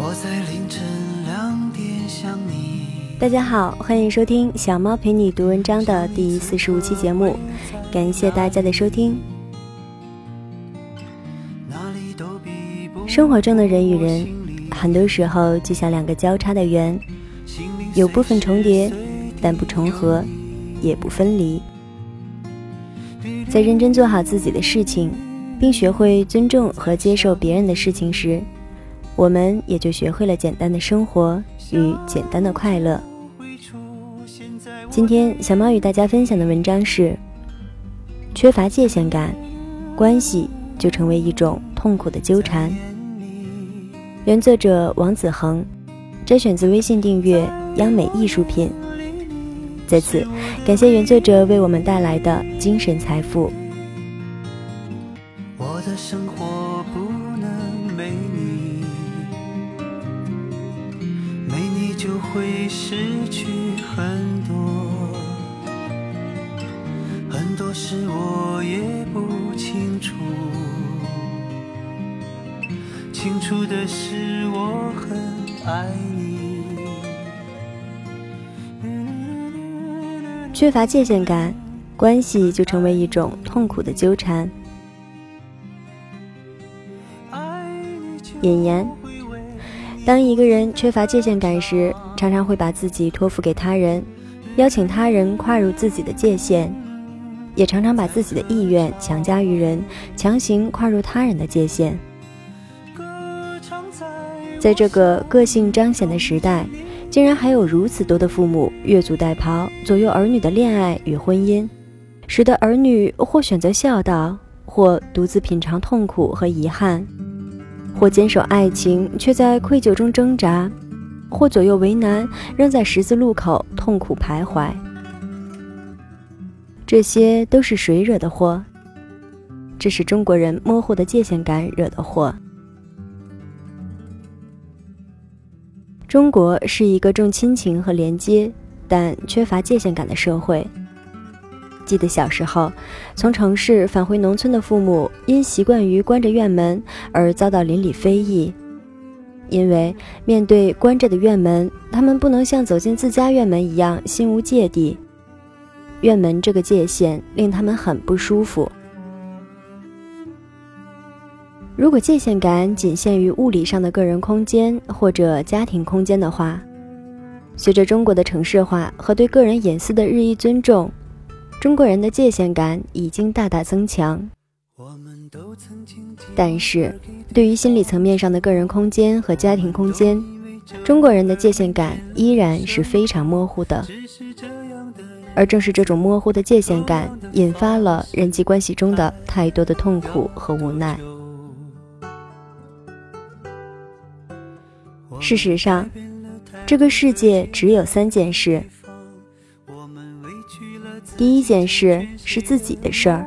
我在凌晨两点想你。大家好，欢迎收听小猫陪你读文章的第四十五期节目，感谢大家的收听。生活中的人与人，很多时候就像两个交叉的圆，有部分重叠，但不重合，也不分离。在认真做好自己的事情，并学会尊重和接受别人的事情时，我们也就学会了简单的生活与简单的快乐。今天小猫与大家分享的文章是：缺乏界限感，关系就成为一种痛苦的纠缠。原作者王子恒，摘选自微信订阅央美艺术品。在此，感谢原作者为我们带来的精神财富。我的生活就会失去很多，很多事我也不清楚，清楚的是我很爱你。缺乏界限感，关系就成为一种痛苦的纠缠。引言：当一个人缺乏界限感时，常常会把自己托付给他人，邀请他人跨入自己的界限，也常常把自己的意愿强加于人，强行跨入他人的界限。在这个个性彰显的时代。竟然还有如此多的父母越俎代庖，左右儿女的恋爱与婚姻，使得儿女或选择孝道，或独自品尝痛苦和遗憾，或坚守爱情却在愧疚中挣扎，或左右为难，仍在十字路口痛苦徘徊。这些都是谁惹的祸？这是中国人模糊的界限感惹的祸。中国是一个重亲情和连接，但缺乏界限感的社会。记得小时候，从城市返回农村的父母，因习惯于关着院门而遭到邻里非议，因为面对关着的院门，他们不能像走进自家院门一样心无芥蒂。院门这个界限令他们很不舒服。如果界限感仅限于物理上的个人空间或者家庭空间的话，随着中国的城市化和对个人隐私的日益尊重，中国人的界限感已经大大增强。但是，对于心理层面上的个人空间和家庭空间，中国人的界限感依然是非常模糊的。而正是这种模糊的界限感，引发了人际关系中的太多的痛苦和无奈。事实上，这个世界只有三件事。第一件事是自己的事儿，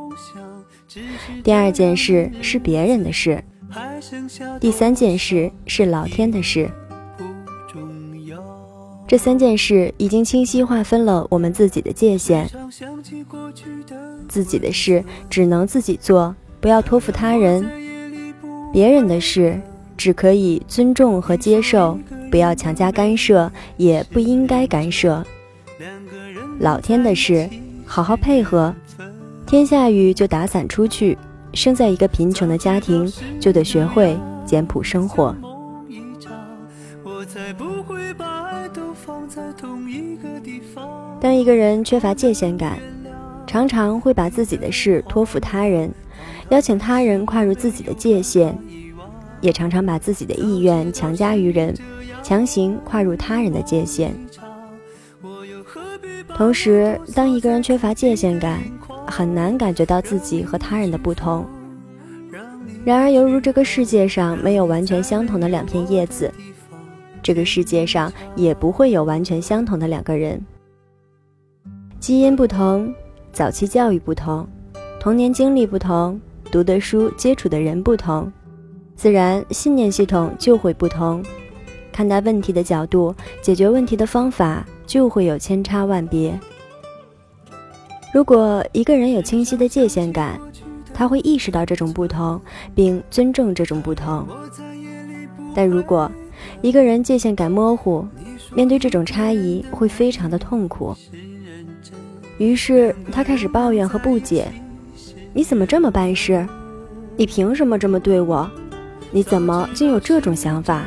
第二件事是别人的事，第三件事是老天的事。这三件事已经清晰划分了我们自己的界限。自己的事只能自己做，不要托付他人；别人的事。只可以尊重和接受，不要强加干涉，也不应该干涉。老天的事，好好配合。天下雨就打伞出去。生在一个贫穷的家庭，就得学会简朴生活。当一个人缺乏界限感，常常会把自己的事托付他人，邀请他人跨入自己的界限。也常常把自己的意愿强加于人，强行跨入他人的界限。同时，当一个人缺乏界限感，很难感觉到自己和他人的不同。然而，犹如这个世界上没有完全相同的两片叶子，这个世界上也不会有完全相同的两个人。基因不同，早期教育不同，童年经历不同，读的书、接触的人不同。自然，信念系统就会不同，看待问题的角度、解决问题的方法就会有千差万别。如果一个人有清晰的界限感，他会意识到这种不同，并尊重这种不同。但如果一个人界限感模糊，面对这种差异会非常的痛苦。于是他开始抱怨和不解：“你怎么这么办事？你凭什么这么对我？你怎么竟有这种想法？”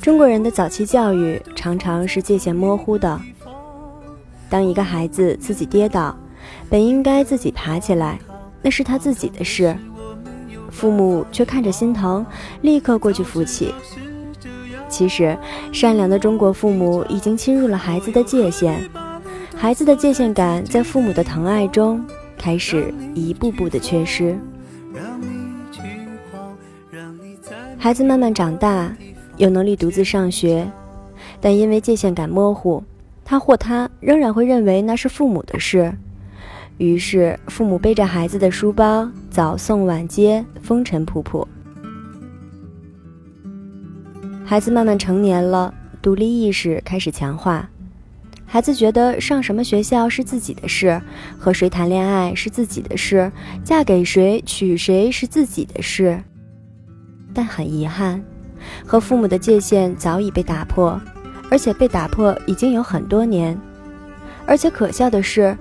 中国人的早期教育常常是界限模糊的。当一个孩子自己跌倒，本应该自己爬起来，那是他自己的事。父母却看着心疼，立刻过去扶起。其实，善良的中国父母已经侵入了孩子的界限，孩子的界限感在父母的疼爱中开始一步步的缺失。孩子慢慢长大，有能力独自上学，但因为界限感模糊，他或她仍然会认为那是父母的事。于是，父母背着孩子的书包，早送晚接，风尘仆仆。孩子慢慢成年了，独立意识开始强化。孩子觉得上什么学校是自己的事，和谁谈恋爱是自己的事，嫁给谁、娶谁是自己的事。但很遗憾，和父母的界限早已被打破，而且被打破已经有很多年。而且可笑的是。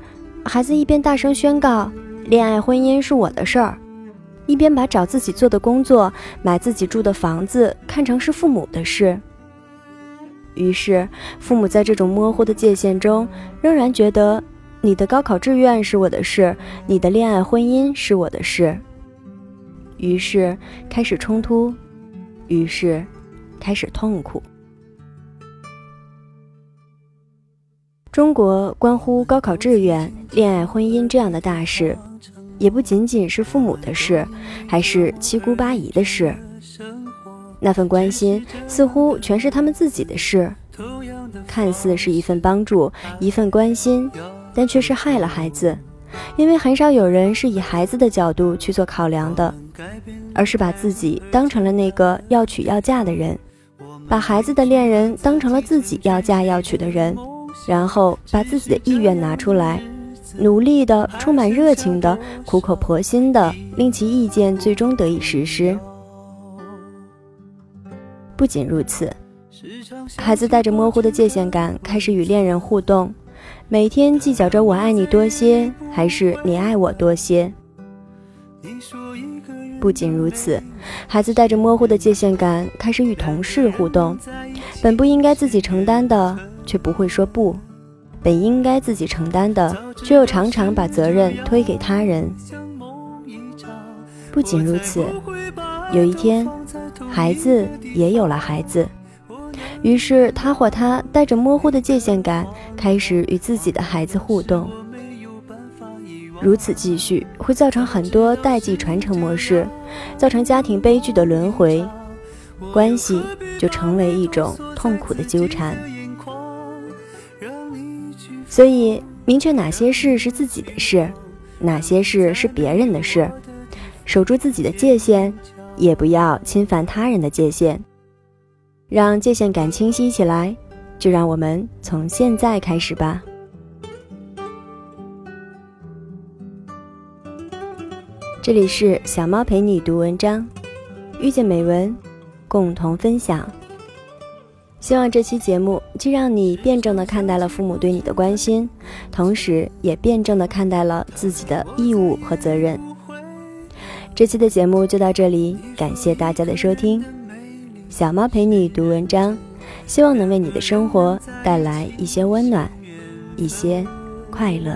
孩子一边大声宣告恋爱婚姻是我的事儿，一边把找自己做的工作、买自己住的房子看成是父母的事。于是，父母在这种模糊的界限中，仍然觉得你的高考志愿是我的事，你的恋爱婚姻是我的事。于是开始冲突，于是开始痛苦。中国关乎高考志愿、恋爱婚姻这样的大事，也不仅仅是父母的事，还是七姑八姨的事。那份关心似乎全是他们自己的事，看似是一份帮助、一份关心，但却是害了孩子。因为很少有人是以孩子的角度去做考量的，而是把自己当成了那个要娶要嫁的人，把孩子的恋人当成了自己要嫁要娶的人。然后把自己的意愿拿出来，努力的、充满热情的、苦口婆心的，令其意见最终得以实施。不仅如此，孩子带着模糊的界限感开始与恋人互动，每天计较着我爱你多些还是你爱我多些。不仅如此，孩子带着模糊的界限感开始与同事互动，本不应该自己承担的。却不会说不，本应该自己承担的，却又常常把责任推给他人。不仅如此，有一天，孩子也有了孩子，于是他或她带着模糊的界限感，开始与自己的孩子互动。如此继续，会造成很多代际传承模式，造成家庭悲剧的轮回，关系就成为一种痛苦的纠缠。所以，明确哪些事是自己的事，哪些事是别人的事，守住自己的界限，也不要侵犯他人的界限，让界限感清晰起来。就让我们从现在开始吧。这里是小猫陪你读文章，遇见美文，共同分享。希望这期节目既让你辩证的看待了父母对你的关心，同时也辩证的看待了自己的义务和责任。这期的节目就到这里，感谢大家的收听。小猫陪你读文章，希望能为你的生活带来一些温暖，一些快乐。